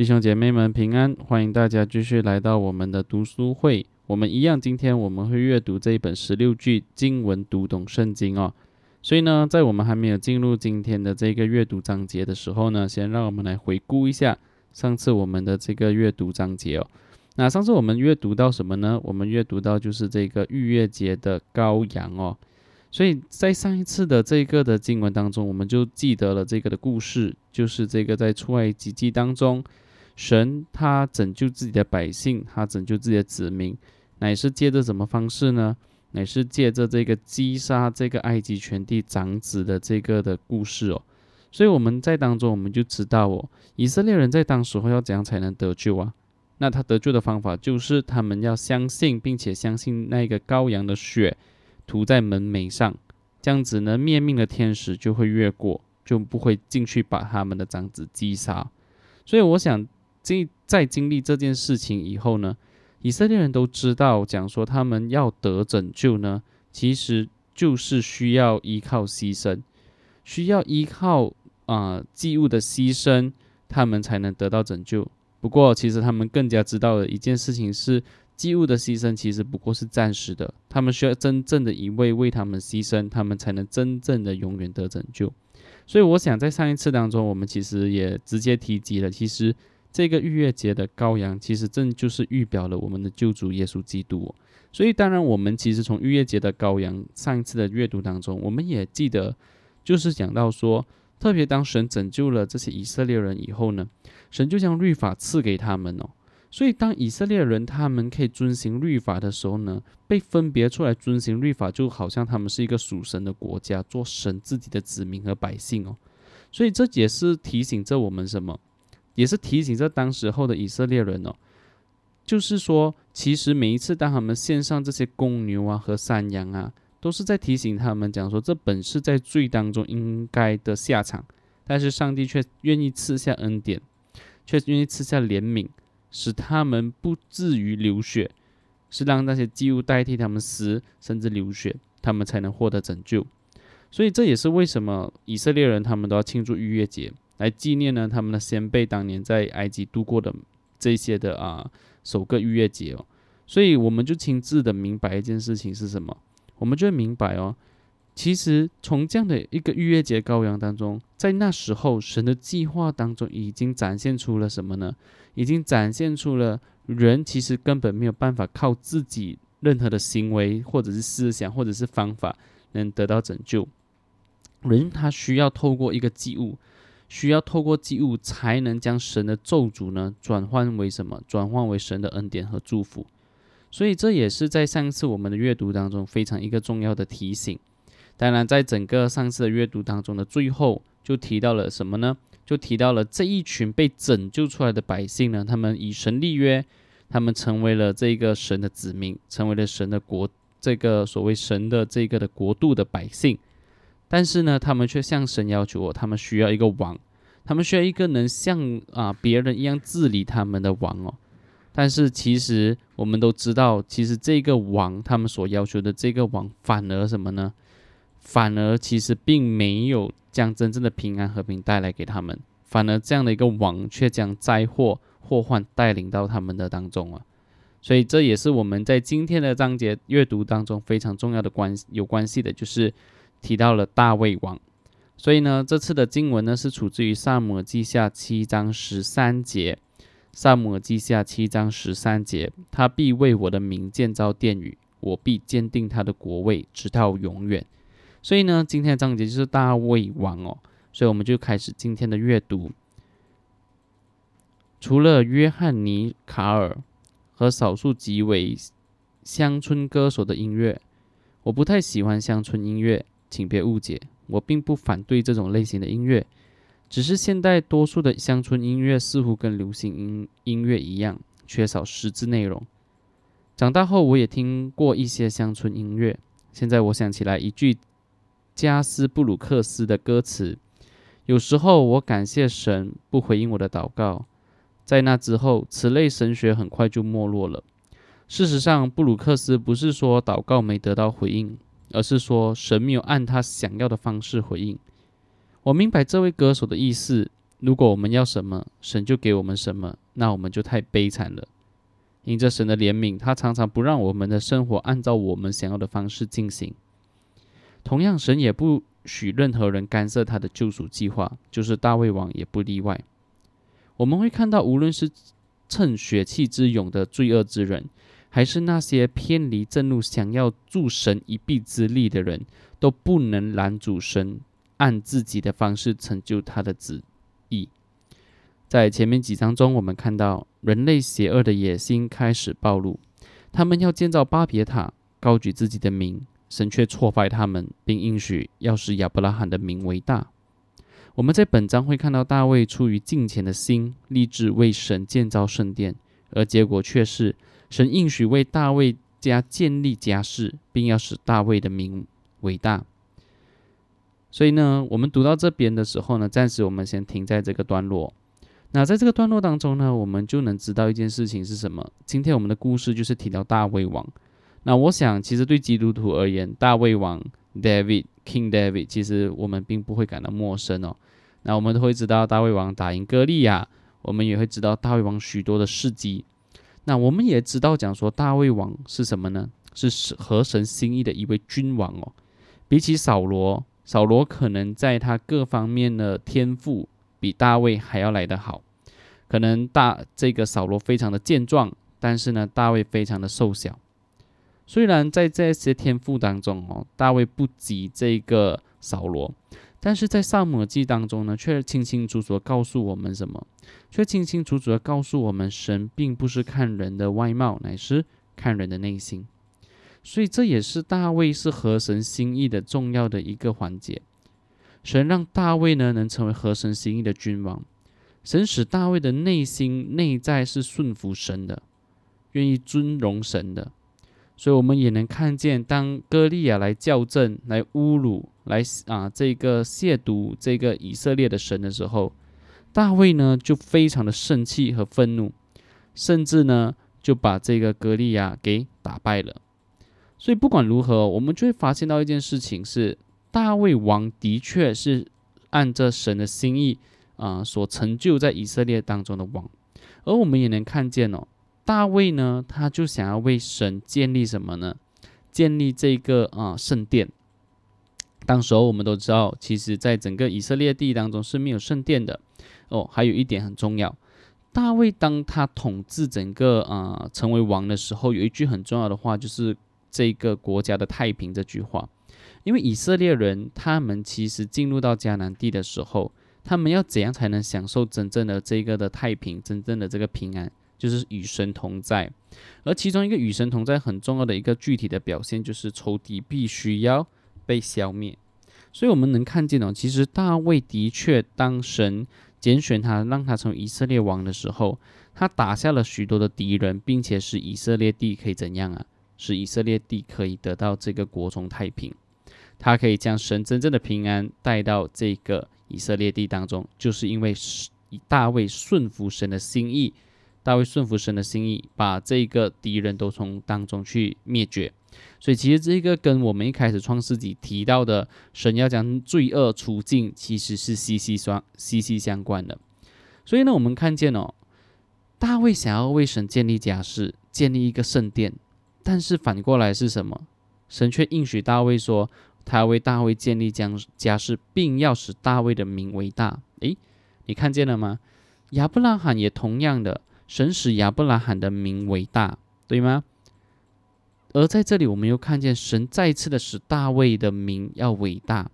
弟兄姐妹们平安，欢迎大家继续来到我们的读书会。我们一样，今天我们会阅读这一本十六句经文，读懂圣经哦。所以呢，在我们还没有进入今天的这个阅读章节的时候呢，先让我们来回顾一下上次我们的这个阅读章节哦。那上次我们阅读到什么呢？我们阅读到就是这个逾越节的羔羊哦。所以在上一次的这个的经文当中，我们就记得了这个的故事，就是这个在出埃及记当中，神他拯救自己的百姓，他拯救自己的子民。乃是借着什么方式呢？乃是借着这个击杀这个埃及全地长子的这个的故事哦。所以我们在当中我们就知道哦，以色列人在当时候要怎样才能得救啊？那他得救的方法就是他们要相信，并且相信那个羔羊的血涂在门楣上，这样子呢，灭命的天使就会越过，就不会进去把他们的长子击杀。所以我想，这在经历这件事情以后呢？以色列人都知道，讲说他们要得拯救呢，其实就是需要依靠牺牲，需要依靠啊祭物的牺牲，他们才能得到拯救。不过，其实他们更加知道的一件事情是，祭物的牺牲其实不过是暂时的，他们需要真正的一位为他们牺牲，他们才能真正的永远得拯救。所以，我想在上一次当中，我们其实也直接提及了，其实。这个逾越节的羔羊，其实正就是预表了我们的救主耶稣基督。所以，当然，我们其实从逾越节的羔羊上一次的阅读当中，我们也记得，就是讲到说，特别当神拯救了这些以色列人以后呢，神就将律法赐给他们哦。所以，当以色列人他们可以遵行律法的时候呢，被分别出来遵行律法，就好像他们是一个属神的国家，做神自己的子民和百姓哦。所以，这也是提醒着我们什么？也是提醒着当时候的以色列人哦，就是说，其实每一次当他们献上这些公牛啊和山羊啊，都是在提醒他们讲说，这本是在罪当中应该的下场，但是上帝却愿意赐下恩典，却愿意赐下怜悯，使他们不至于流血，是让那些祭物代替他们死，甚至流血，他们才能获得拯救。所以这也是为什么以色列人他们都要庆祝逾越节。来纪念呢，他们的先辈当年在埃及度过的这些的啊首个逾越节哦，所以我们就亲自的明白一件事情是什么，我们就会明白哦，其实从这样的一个逾越节羔羊当中，在那时候神的计划当中已经展现出了什么呢？已经展现出了人其实根本没有办法靠自己任何的行为或者是思想或者是方法能得到拯救，人他需要透过一个祭物。需要透过祭物才能将神的咒诅呢转换为什么？转换为神的恩典和祝福。所以这也是在上次我们的阅读当中非常一个重要的提醒。当然，在整个上次的阅读当中的最后，就提到了什么呢？就提到了这一群被拯救出来的百姓呢，他们以神立约，他们成为了这个神的子民，成为了神的国，这个所谓神的这个的国度的百姓。但是呢，他们却向神要求我，他们需要一个王，他们需要一个能像啊别人一样治理他们的王哦。但是其实我们都知道，其实这个王，他们所要求的这个王，反而什么呢？反而其实并没有将真正的平安和平带来给他们，反而这样的一个王，却将灾祸祸患带领到他们的当中啊。所以这也是我们在今天的章节阅读当中非常重要的关有关系的，就是。提到了大卫王，所以呢，这次的经文呢是出自于萨姆记下七章十三节。萨姆记下七章十三节，他必为我的名建造殿宇，我必坚定他的国位，直到永远。所以呢，今天的章节就是大卫王哦。所以我们就开始今天的阅读。除了约翰尼卡尔和少数极为乡村歌手的音乐，我不太喜欢乡村音乐。请别误解，我并不反对这种类型的音乐，只是现代多数的乡村音乐似乎跟流行音音乐一样，缺少实质内容。长大后，我也听过一些乡村音乐。现在我想起来一句加斯布鲁克斯的歌词：“有时候我感谢神不回应我的祷告。”在那之后，此类神学很快就没落了。事实上，布鲁克斯不是说祷告没得到回应。而是说神没有按他想要的方式回应。我明白这位歌手的意思，如果我们要什么，神就给我们什么，那我们就太悲惨了。因着神的怜悯，他常常不让我们的生活按照我们想要的方式进行。同样，神也不许任何人干涉他的救赎计划，就是大卫王也不例外。我们会看到，无论是趁血气之勇的罪恶之人，还是那些偏离正路、想要助神一臂之力的人，都不能拦阻神按自己的方式成就他的旨意。在前面几章中，我们看到人类邪恶的野心开始暴露，他们要建造巴别塔，高举自己的名，神却挫败他们，并应许要使亚伯拉罕的名为大。我们在本章会看到大卫出于敬虔的心，立志为神建造圣殿，而结果却是神应许为大卫家建立家室，并要使大卫的名伟大。所以呢，我们读到这边的时候呢，暂时我们先停在这个段落。那在这个段落当中呢，我们就能知道一件事情是什么。今天我们的故事就是提到大卫王。那我想，其实对基督徒而言，大卫王 David King David，其实我们并不会感到陌生哦。那我们都会知道大卫王打赢歌利亚，我们也会知道大卫王许多的事迹。那我们也知道讲说大卫王是什么呢？是合神心意的一位君王哦。比起扫罗，扫罗可能在他各方面的天赋。比大卫还要来得好，可能大这个扫罗非常的健壮，但是呢，大卫非常的瘦小。虽然在这些天赋当中哦，大卫不及这个扫罗，但是在萨姆记当中呢，却清清楚楚的告诉我们什么？却清清楚楚的告诉我们，神并不是看人的外貌，乃是看人的内心。所以这也是大卫是合神心意的重要的一个环节。神让大卫呢能成为合神心意的君王，神使大卫的内心内在是顺服神的，愿意尊荣神的，所以我们也能看见，当歌利亚来校正、来侮辱、来啊这个亵渎这个以色列的神的时候，大卫呢就非常的生气和愤怒，甚至呢就把这个歌利亚给打败了。所以不管如何，我们就会发现到一件事情是。大卫王的确是按着神的心意啊，所成就在以色列当中的王，而我们也能看见哦，大卫呢，他就想要为神建立什么呢？建立这个啊圣殿。当时候我们都知道，其实在整个以色列地当中是没有圣殿的哦。还有一点很重要，大卫当他统治整个啊成为王的时候，有一句很重要的话，就是这个国家的太平这句话。因为以色列人，他们其实进入到迦南地的时候，他们要怎样才能享受真正的这个的太平，真正的这个平安，就是与神同在。而其中一个与神同在很重要的一个具体的表现，就是仇敌必须要被消灭。所以我们能看见哦，其实大卫的确当神拣选他，让他成为以色列王的时候，他打下了许多的敌人，并且使以色列地可以怎样啊？使以色列地可以得到这个国中太平。他可以将神真正的平安带到这个以色列地当中，就是因为大卫顺服神的心意，大卫顺服神的心意，把这个敌人都从当中去灭绝。所以其实这个跟我们一开始创世纪提到的神要将罪恶除尽，其实是息息相息息相关的。所以呢，我们看见哦，大卫想要为神建立家室，建立一个圣殿，但是反过来是什么？神却应许大卫说。他要为大卫建立将家室，并要使大卫的名为大。诶，你看见了吗？亚伯拉罕也同样的，神使亚伯拉罕的名为大，对吗？而在这里，我们又看见神再次的使大卫的名要伟大。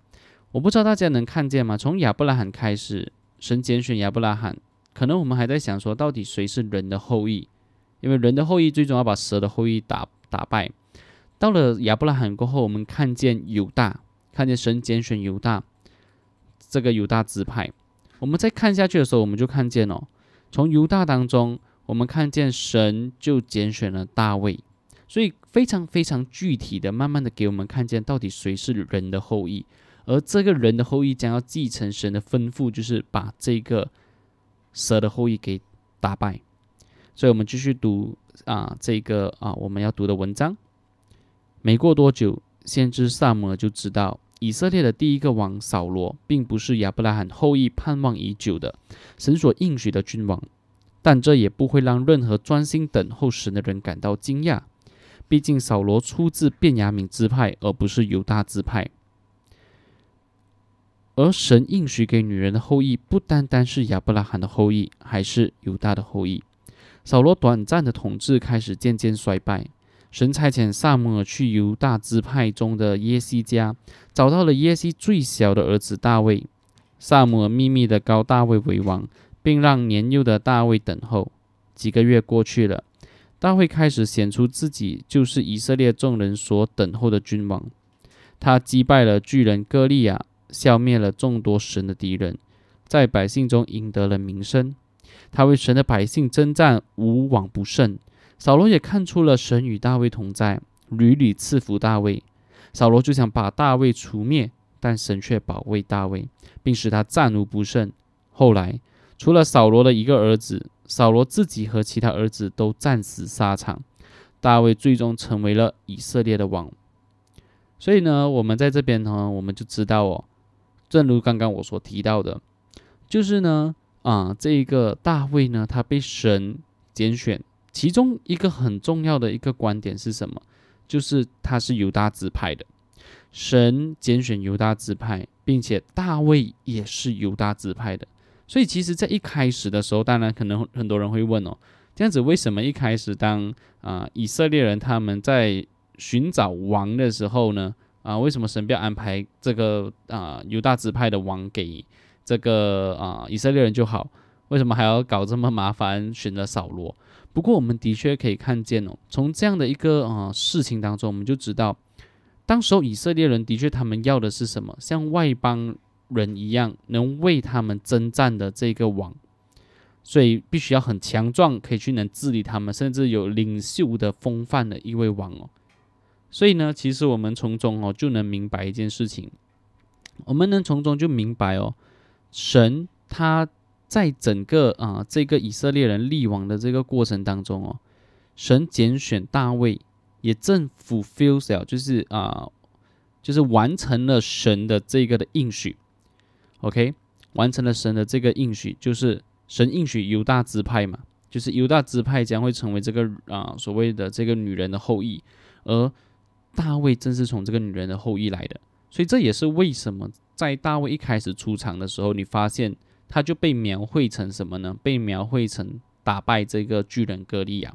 我不知道大家能看见吗？从亚伯拉罕开始，神拣选亚伯拉罕，可能我们还在想说，到底谁是人的后裔？因为人的后裔最终要把蛇的后裔打打败。到了亚伯拉罕过后，我们看见犹大，看见神拣选犹大这个犹大支派。我们再看下去的时候，我们就看见哦，从犹大当中，我们看见神就拣选了大卫。所以非常非常具体的，慢慢的给我们看见到底谁是人的后裔，而这个人的后裔将要继承神的吩咐，就是把这个蛇的后裔给打败。所以我们继续读啊，这个啊我们要读的文章。没过多久，先知萨姆就知道以色列的第一个王扫罗，并不是亚伯拉罕后裔盼望已久的神所应许的君王，但这也不会让任何专心等候神的人感到惊讶。毕竟扫罗出自便雅悯支派，而不是犹大支派。而神应许给女人的后裔，不单单是亚伯拉罕的后裔，还是犹大的后裔。扫罗短暂的统治开始渐渐衰败。神差遣萨姆尔去犹大支派中的耶西家，找到了耶西最小的儿子大卫。萨姆尔秘密的高大卫为王，并让年幼的大卫等候。几个月过去了，大卫开始显出自己就是以色列众人所等候的君王。他击败了巨人歌利亚，消灭了众多神的敌人，在百姓中赢得了名声。他为神的百姓征战，无往不胜。扫罗也看出了神与大卫同在，屡屡赐福大卫。扫罗就想把大卫除灭，但神却保卫大卫，并使他战无不胜。后来，除了扫罗的一个儿子，扫罗自己和其他儿子都战死沙场。大卫最终成为了以色列的王。所以呢，我们在这边呢，我们就知道哦，正如刚刚我所提到的，就是呢，啊，这一个大卫呢，他被神拣选。其中一个很重要的一个观点是什么？就是他是犹大支派的，神拣选犹大支派，并且大卫也是犹大支派的。所以，其实，在一开始的时候，当然可能很多人会问哦，这样子为什么一开始当啊以色列人他们在寻找王的时候呢？啊，为什么神不要安排这个啊犹大支派的王给这个啊以色列人就好？为什么还要搞这么麻烦，选择扫罗？不过，我们的确可以看见哦，从这样的一个啊事情当中，我们就知道，当时候以色列人的确他们要的是什么？像外邦人一样能为他们征战的这个王，所以必须要很强壮，可以去能治理他们，甚至有领袖的风范的一位王哦。所以呢，其实我们从中哦就能明白一件事情，我们能从中就明白哦，神他。在整个啊这个以色列人立王的这个过程当中哦，神拣选大卫，也正 fulfill，就是啊，就是完成了神的这个的应许。OK，完成了神的这个应许，就是神应许犹大支派嘛，就是犹大支派将会成为这个啊所谓的这个女人的后裔，而大卫正是从这个女人的后裔来的，所以这也是为什么在大卫一开始出场的时候，你发现。他就被描绘成什么呢？被描绘成打败这个巨人歌利亚，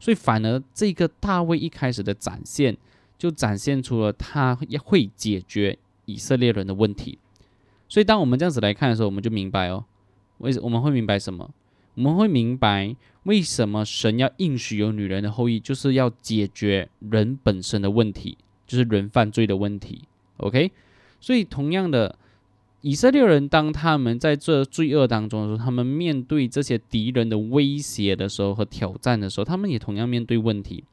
所以反而这个大卫一开始的展现，就展现出了他会解决以色列人的问题。所以当我们这样子来看的时候，我们就明白哦，为什我们会明白什么？我们会明白为什么神要应许有女人的后裔，就是要解决人本身的问题，就是人犯罪的问题。OK，所以同样的。以色列人当他们在这罪恶当中的时候，他们面对这些敌人的威胁的时候和挑战的时候，他们也同样面对问题。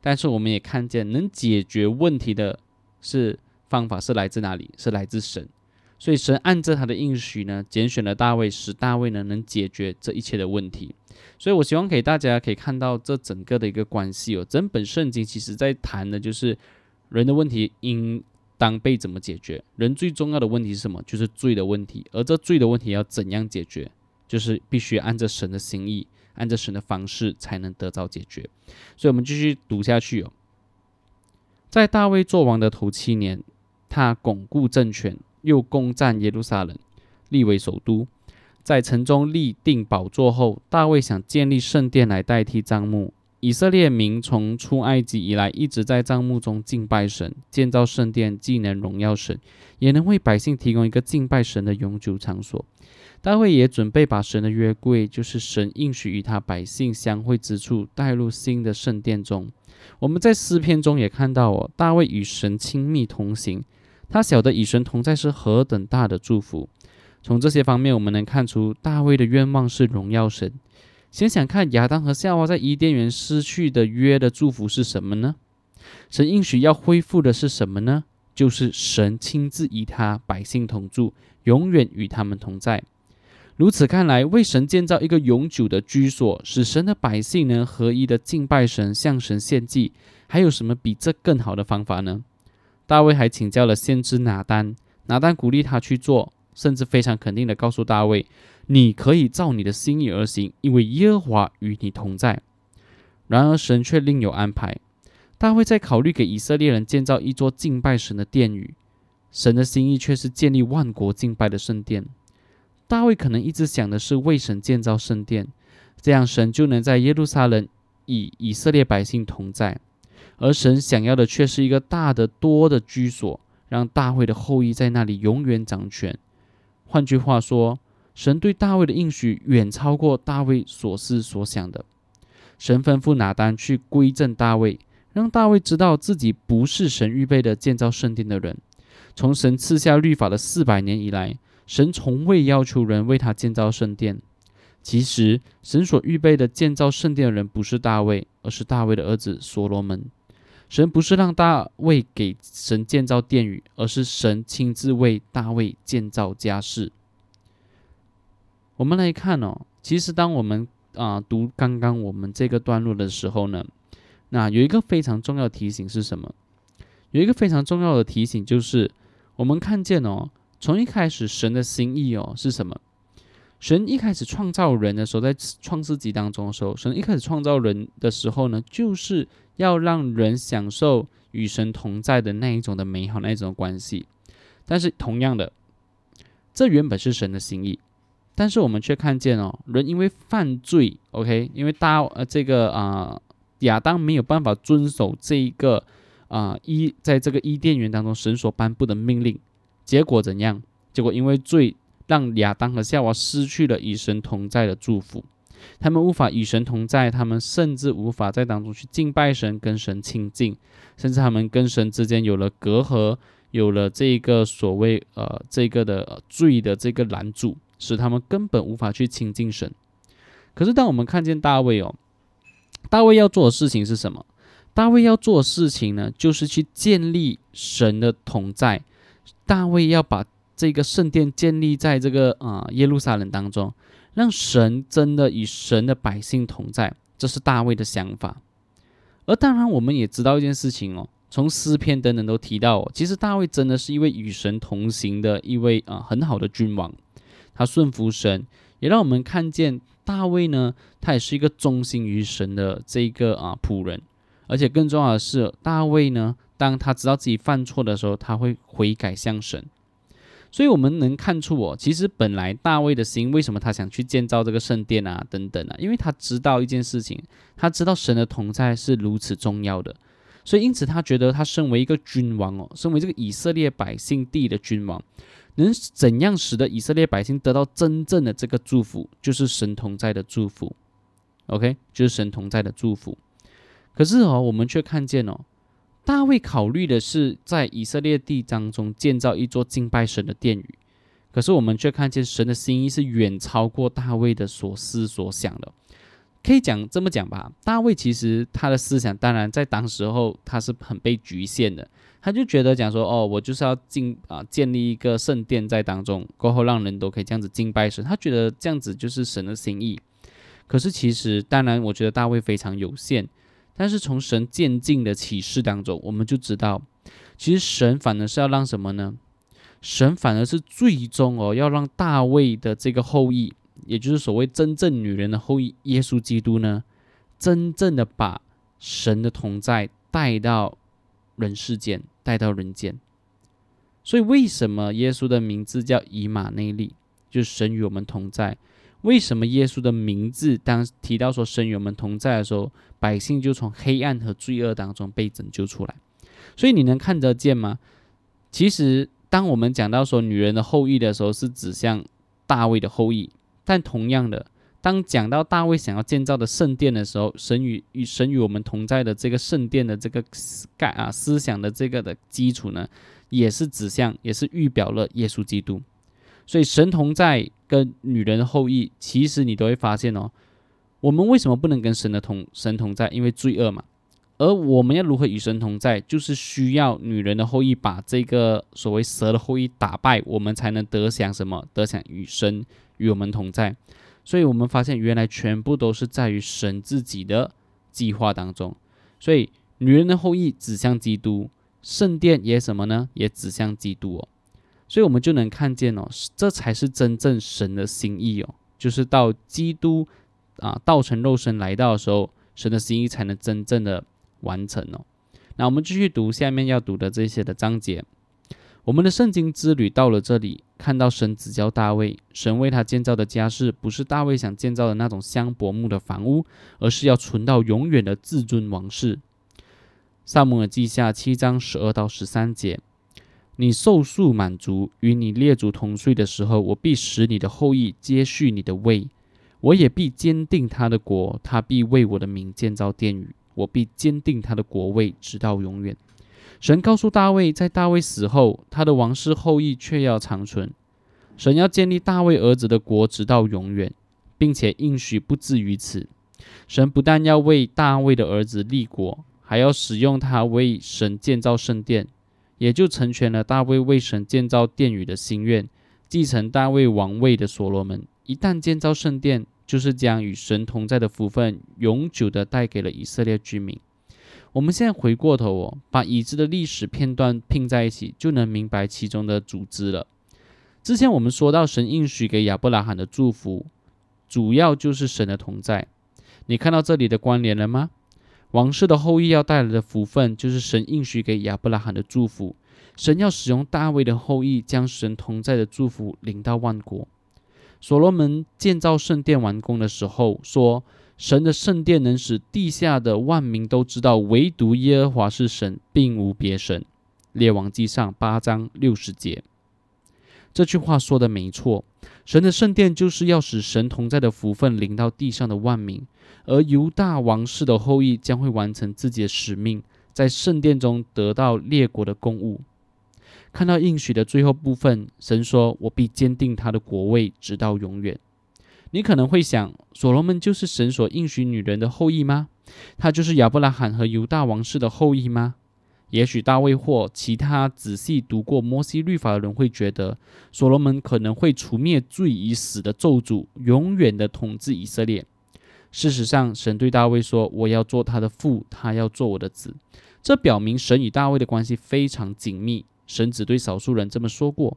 但是我们也看见，能解决问题的是方法是来自哪里？是来自神。所以神按着他的应许呢，拣选了大卫，使大卫呢能解决这一切的问题。所以我希望给大家可以看到这整个的一个关系哦。整本圣经其实在谈的就是人的问题应。当被怎么解决？人最重要的问题是什么？就是罪的问题。而这罪的问题要怎样解决？就是必须按照神的心意，按照神的方式才能得到解决。所以，我们继续读下去哦。在大卫做王的头七年，他巩固政权，又攻占耶路撒冷，立为首都。在城中立定宝座后，大卫想建立圣殿来代替帐幕。以色列民从出埃及以来，一直在帐幕中敬拜神，建造圣殿，既能荣耀神，也能为百姓提供一个敬拜神的永久场所。大卫也准备把神的约柜，就是神应许与他百姓相会之处，带入新的圣殿中。我们在诗篇中也看到哦，大卫与神亲密同行，他晓得与神同在是何等大的祝福。从这些方面，我们能看出大卫的愿望是荣耀神。想想看，亚当和夏娃在伊甸园失去的约的祝福是什么呢？神应许要恢复的是什么呢？就是神亲自与他百姓同住，永远与他们同在。如此看来，为神建造一个永久的居所，使神的百姓能合一的敬拜神，向神献祭，还有什么比这更好的方法呢？大卫还请教了先知拿丹，拿丹鼓励他去做，甚至非常肯定的告诉大卫：“你可以照你的心意而行，因为耶和华与你同在。”然而神却另有安排，大卫在考虑给以色列人建造一座敬拜神的殿宇，神的心意却是建立万国敬拜的圣殿。大卫可能一直想的是为神建造圣殿，这样神就能在耶路撒冷与以色列百姓同在。而神想要的却是一个大的多的居所，让大卫的后裔在那里永远掌权。换句话说，神对大卫的应许远超过大卫所思所想的。神吩咐拿单去归正大卫，让大卫知道自己不是神预备的建造圣殿的人。从神赐下律法的四百年以来，神从未要求人为他建造圣殿。其实，神所预备的建造圣殿的人不是大卫，而是大卫的儿子所罗门。神不是让大卫给神建造殿宇，而是神亲自为大卫建造家室。我们来看哦，其实当我们啊读刚刚我们这个段落的时候呢，那有一个非常重要的提醒是什么？有一个非常重要的提醒就是，我们看见哦，从一开始神的心意哦是什么？神一开始创造人的时候，在创世纪当中的时候，神一开始创造人的时候呢，就是要让人享受与神同在的那一种的美好那一种关系。但是同样的，这原本是神的心意，但是我们却看见哦，人因为犯罪，OK，因为大呃这个啊亚当没有办法遵守这一个啊伊在这个伊甸园当中神所颁布的命令，结果怎样？结果因为罪。让亚当和夏娃失去了与神同在的祝福，他们无法与神同在，他们甚至无法在当中去敬拜神、跟神亲近，甚至他们跟神之间有了隔阂，有了这个所谓呃这个的罪的这个拦阻，使他们根本无法去亲近神。可是当我们看见大卫哦，大卫要做的事情是什么？大卫要做的事情呢，就是去建立神的同在。大卫要把。这个圣殿建立在这个啊耶路撒冷当中，让神真的与神的百姓同在，这是大卫的想法。而当然，我们也知道一件事情哦，从诗篇等等都提到哦，其实大卫真的是一位与神同行的一位啊很好的君王，他顺服神，也让我们看见大卫呢，他也是一个忠心于神的这个啊仆人。而且更重要的是，大卫呢，当他知道自己犯错的时候，他会悔改向神。所以我们能看出哦，其实本来大卫的心，为什么他想去建造这个圣殿啊，等等啊？因为他知道一件事情，他知道神的同在是如此重要的，所以因此他觉得他身为一个君王哦，身为这个以色列百姓地的君王，能怎样使得以色列百姓得到真正的这个祝福，就是神同在的祝福。OK，就是神同在的祝福。可是哦，我们却看见哦。大卫考虑的是在以色列地当中建造一座敬拜神的殿宇，可是我们却看见神的心意是远超过大卫的所思所想的。可以讲这么讲吧，大卫其实他的思想当然在当时候他是很被局限的，他就觉得讲说哦，我就是要敬啊建立一个圣殿在当中，过后让人都可以这样子敬拜神，他觉得这样子就是神的心意。可是其实当然，我觉得大卫非常有限。但是从神渐进的启示当中，我们就知道，其实神反而是要让什么呢？神反而是最终哦，要让大卫的这个后裔，也就是所谓真正女人的后裔耶稣基督呢，真正的把神的同在带到人世间，带到人间。所以为什么耶稣的名字叫以马内利？就是神与我们同在。为什么耶稣的名字当提到说神与我们同在的时候，百姓就从黑暗和罪恶当中被拯救出来？所以你能看得见吗？其实，当我们讲到说女人的后裔的时候，是指向大卫的后裔。但同样的，当讲到大卫想要建造的圣殿的时候，神与与神与我们同在的这个圣殿的这个概啊思想的这个的基础呢，也是指向，也是预表了耶稣基督。所以神同在跟女人的后裔，其实你都会发现哦，我们为什么不能跟神的同神同在？因为罪恶嘛。而我们要如何与神同在？就是需要女人的后裔把这个所谓蛇的后裔打败，我们才能得享什么？得享与神与我们同在。所以我们发现，原来全部都是在于神自己的计划当中。所以女人的后裔指向基督，圣殿也什么呢？也指向基督哦。所以，我们就能看见哦，这才是真正神的心意哦，就是到基督啊道成肉身来到的时候，神的心意才能真正的完成哦。那我们继续读下面要读的这些的章节。我们的圣经之旅到了这里，看到神指教大卫，神为他建造的家室不是大卫想建造的那种香柏木的房屋，而是要存到永远的至尊王室。萨姆尔记下七章十二到十三节。你受数满足，与你列祖同睡的时候，我必使你的后裔接续你的位，我也必坚定他的国，他必为我的名建造殿宇，我必坚定他的国位，直到永远。神告诉大卫，在大卫死后，他的王室后裔却要长存。神要建立大卫儿子的国，直到永远，并且应许不至于此。神不但要为大卫的儿子立国，还要使用他为神建造圣殿。也就成全了大卫为神建造殿宇的心愿。继承大卫王位的所罗门，一旦建造圣殿，就是将与神同在的福分永久的带给了以色列居民。我们现在回过头哦，把已知的历史片段拼在一起，就能明白其中的组织了。之前我们说到，神应许给亚伯拉罕的祝福，主要就是神的同在。你看到这里的关联了吗？王室的后裔要带来的福分，就是神应许给亚伯拉罕的祝福。神要使用大卫的后裔，将神同在的祝福领到万国。所罗门建造圣殿完工的时候说：“神的圣殿能使地下的万民都知道，唯独耶和华是神，并无别神。”列王记上八章六十节。这句话说的没错，神的圣殿就是要使神同在的福分临到地上的万民。而犹大王室的后裔将会完成自己的使命，在圣殿中得到列国的公物。看到应许的最后部分，神说：“我必坚定他的国位，直到永远。”你可能会想，所罗门就是神所应许女人的后裔吗？他就是亚伯拉罕和犹大王室的后裔吗？也许大卫或其他仔细读过摩西律法的人会觉得，所罗门可能会除灭罪已死的咒诅，永远的统治以色列。事实上，神对大卫说：“我要做他的父，他要做我的子。”这表明神与大卫的关系非常紧密。神只对少数人这么说过。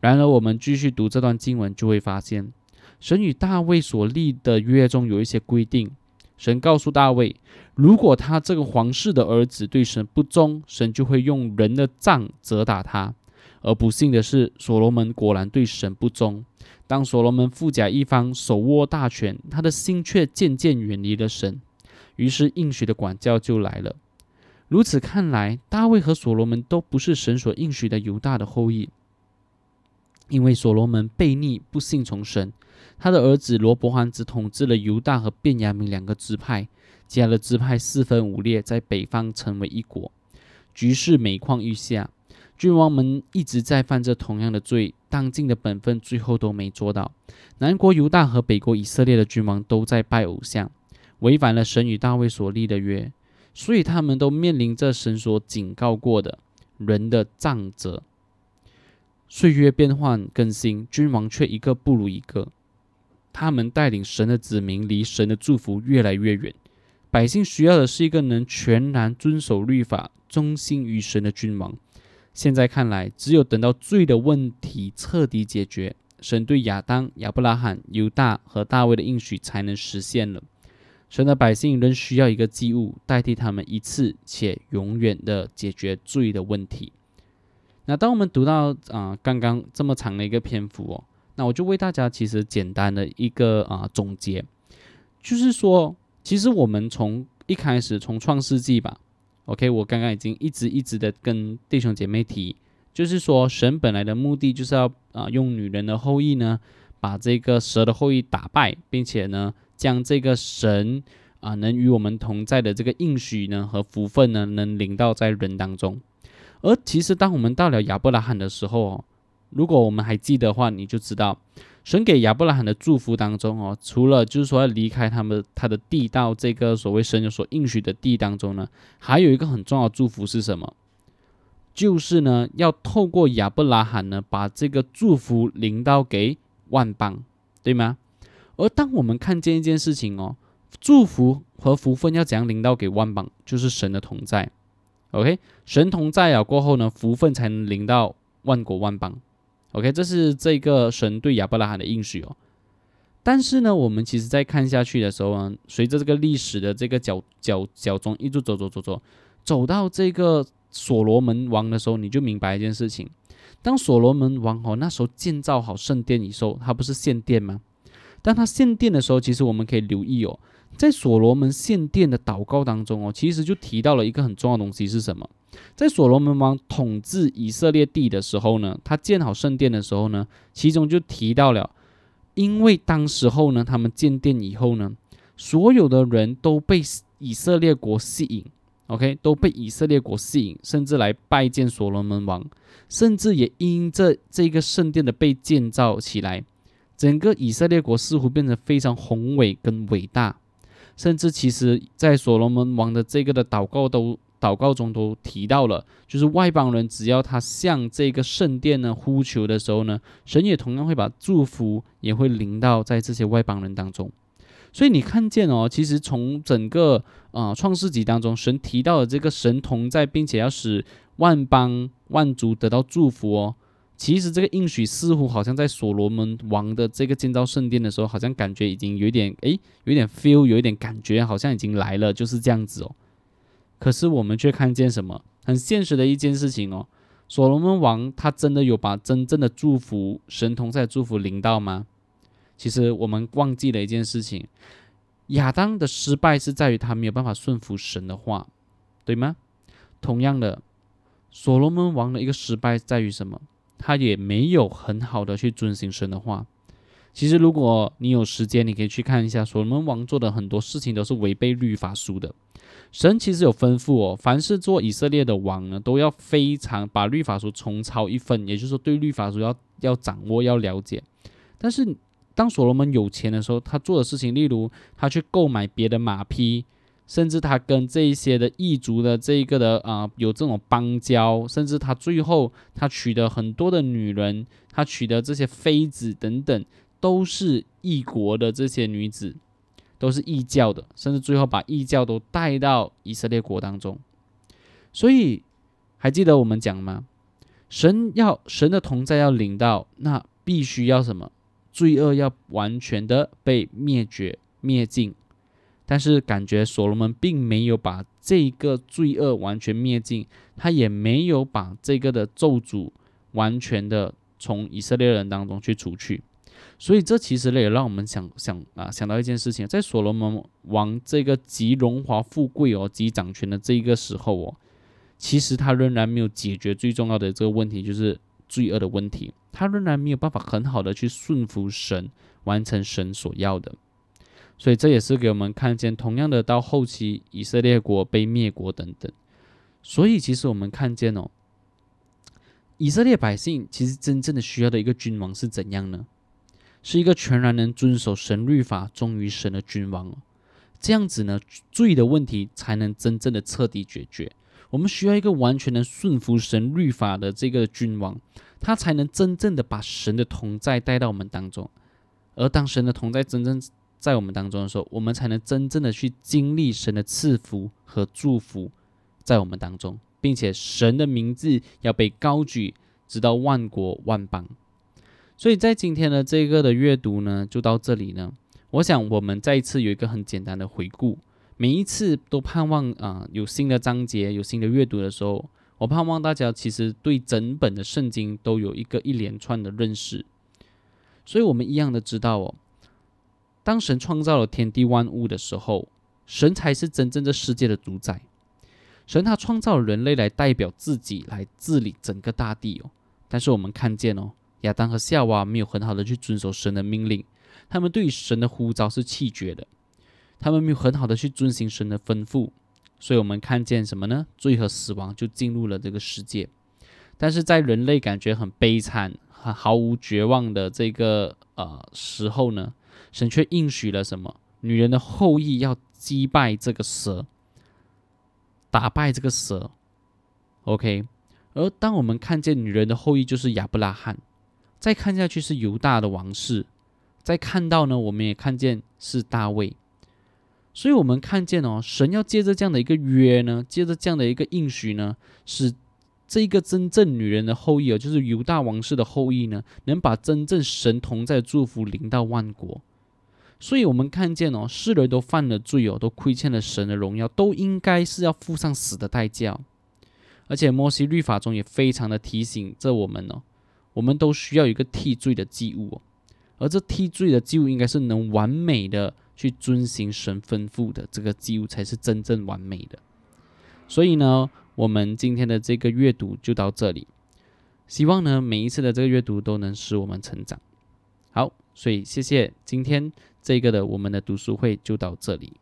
然而，我们继续读这段经文，就会发现，神与大卫所立的约中有一些规定。神告诉大卫，如果他这个皇室的儿子对神不忠，神就会用人的杖责打他。而不幸的是，所罗门果然对神不忠。当所罗门富甲一方，手握大权，他的心却渐渐远离了神。于是应许的管教就来了。如此看来，大卫和所罗门都不是神所应许的犹大的后裔，因为所罗门悖逆不信从神，他的儿子罗伯罕只统治了犹大和便雅明两个支派，其他的支派四分五裂，在北方成为一国，局势每况愈下。君王们一直在犯着同样的罪，当尽的本分，最后都没做到。南国犹大和北国以色列的君王都在拜偶像，违反了神与大卫所立的约，所以他们都面临着神所警告过的人的杖责。岁月变换更新，君王却一个不如一个。他们带领神的子民离神的祝福越来越远。百姓需要的是一个能全然遵守律法、忠心于神的君王。现在看来，只有等到罪的问题彻底解决，神对亚当、亚伯拉罕、犹大和大卫的应许才能实现了。神的百姓仍需要一个祭物，代替他们一次且永远的解决罪的问题。那当我们读到啊刚刚这么长的一个篇幅哦，那我就为大家其实简单的一个啊总结，就是说，其实我们从一开始从创世纪吧。OK，我刚刚已经一直一直的跟弟兄姐妹提，就是说神本来的目的就是要啊用女人的后裔呢，把这个蛇的后裔打败，并且呢将这个神啊能与我们同在的这个应许呢和福分呢能领到在人当中。而其实当我们到了亚伯拉罕的时候，如果我们还记得话，你就知道。神给亚伯拉罕的祝福当中哦，除了就是说要离开他们他的地到这个所谓神所应许的地当中呢，还有一个很重要的祝福是什么？就是呢要透过亚伯拉罕呢把这个祝福领到给万邦，对吗？而当我们看见一件事情哦，祝福和福分要怎样领到给万邦，就是神的同在。OK，神同在了过后呢，福分才能领到万国万邦。OK，这是这个神对亚伯拉罕的应许哦。但是呢，我们其实在看下去的时候呢，随着这个历史的这个角角角中一直走走走走，走到这个所罗门王的时候，你就明白一件事情：当所罗门王哦那时候建造好圣殿以后，他不是献殿吗？当他献殿的时候，其实我们可以留意哦。在所罗门献殿的祷告当中哦，其实就提到了一个很重要的东西是什么？在所罗门王统治以色列地的时候呢，他建好圣殿的时候呢，其中就提到了，因为当时候呢，他们建殿以后呢，所有的人都被以色列国吸引，OK，都被以色列国吸引，甚至来拜见所罗门王，甚至也因这这个圣殿的被建造起来，整个以色列国似乎变得非常宏伟跟伟大。甚至其实，在所罗门王的这个的祷告都祷告中都提到了，就是外邦人只要他向这个圣殿呢呼求的时候呢，神也同样会把祝福也会临到在这些外邦人当中。所以你看见哦，其实从整个啊创世纪当中，神提到的这个神同在，并且要使万邦万族得到祝福哦。其实这个应许似乎好像在所罗门王的这个建造圣殿的时候，好像感觉已经有点诶，有点 feel，有一点感觉，好像已经来了，就是这样子哦。可是我们却看见什么很现实的一件事情哦，所罗门王他真的有把真正的祝福神同在祝福临到吗？其实我们忘记了一件事情，亚当的失败是在于他没有办法顺服神的话，对吗？同样的，所罗门王的一个失败在于什么？他也没有很好的去遵行神的话。其实，如果你有时间，你可以去看一下所罗门王做的很多事情都是违背律法书的。神其实有吩咐哦，凡是做以色列的王呢，都要非常把律法书重抄一份，也就是说，对律法书要要掌握、要了解。但是，当所罗门有钱的时候，他做的事情，例如他去购买别的马匹。甚至他跟这一些的异族的这一个的啊有这种邦交，甚至他最后他娶的很多的女人，他娶的这些妃子等等，都是异国的这些女子，都是异教的，甚至最后把异教都带到以色列国当中。所以还记得我们讲吗？神要神的同在要领到，那必须要什么？罪恶要完全的被灭绝灭尽。但是感觉所罗门并没有把这个罪恶完全灭尽，他也没有把这个的咒诅完全的从以色列人当中去除去，所以这其实呢也让我们想想啊想到一件事情，在所罗门王这个极荣华富贵哦极掌权的这一个时候哦，其实他仍然没有解决最重要的这个问题，就是罪恶的问题，他仍然没有办法很好的去顺服神，完成神所要的。所以这也是给我们看见，同样的到后期以色列国被灭国等等。所以其实我们看见哦，以色列百姓其实真正的需要的一个君王是怎样呢？是一个全然能遵守神律法、忠于神的君王。这样子呢，罪的问题才能真正的彻底解决。我们需要一个完全能顺服神律法的这个君王，他才能真正的把神的同在带到我们当中。而当神的同在真正在我们当中的时候，我们才能真正的去经历神的赐福和祝福在我们当中，并且神的名字要被高举，直到万国万邦。所以在今天的这个的阅读呢，就到这里呢。我想我们再一次有一个很简单的回顾，每一次都盼望啊有新的章节、有新的阅读的时候，我盼望大家其实对整本的圣经都有一个一连串的认识。所以我们一样的知道哦。当神创造了天地万物的时候，神才是真正这世界的主宰。神他创造了人类来代表自己来治理整个大地哦。但是我们看见哦，亚当和夏娃没有很好的去遵守神的命令，他们对神的呼召是弃绝的，他们没有很好的去遵行神的吩咐，所以我们看见什么呢？罪和死亡就进入了这个世界。但是在人类感觉很悲惨、很毫无绝望的这个呃时候呢？神却应许了什么？女人的后裔要击败这个蛇，打败这个蛇。OK，而当我们看见女人的后裔就是亚伯拉罕，再看下去是犹大的王室，再看到呢，我们也看见是大卫。所以，我们看见哦，神要借着这样的一个约呢，借着这样的一个应许呢，使这一个真正女人的后裔哦，就是犹大王室的后裔呢，能把真正神同在祝福临到万国。所以，我们看见哦，世人都犯了罪哦，都亏欠了神的荣耀，都应该是要付上死的代价。而且，摩西律法中也非常的提醒着我们哦，我们都需要一个替罪的祭物哦，而这替罪的祭物应该是能完美的去遵行神吩咐的这个祭物，才是真正完美的。所以呢，我们今天的这个阅读就到这里，希望呢每一次的这个阅读都能使我们成长。好，所以谢谢今天。这个的我们的读书会就到这里。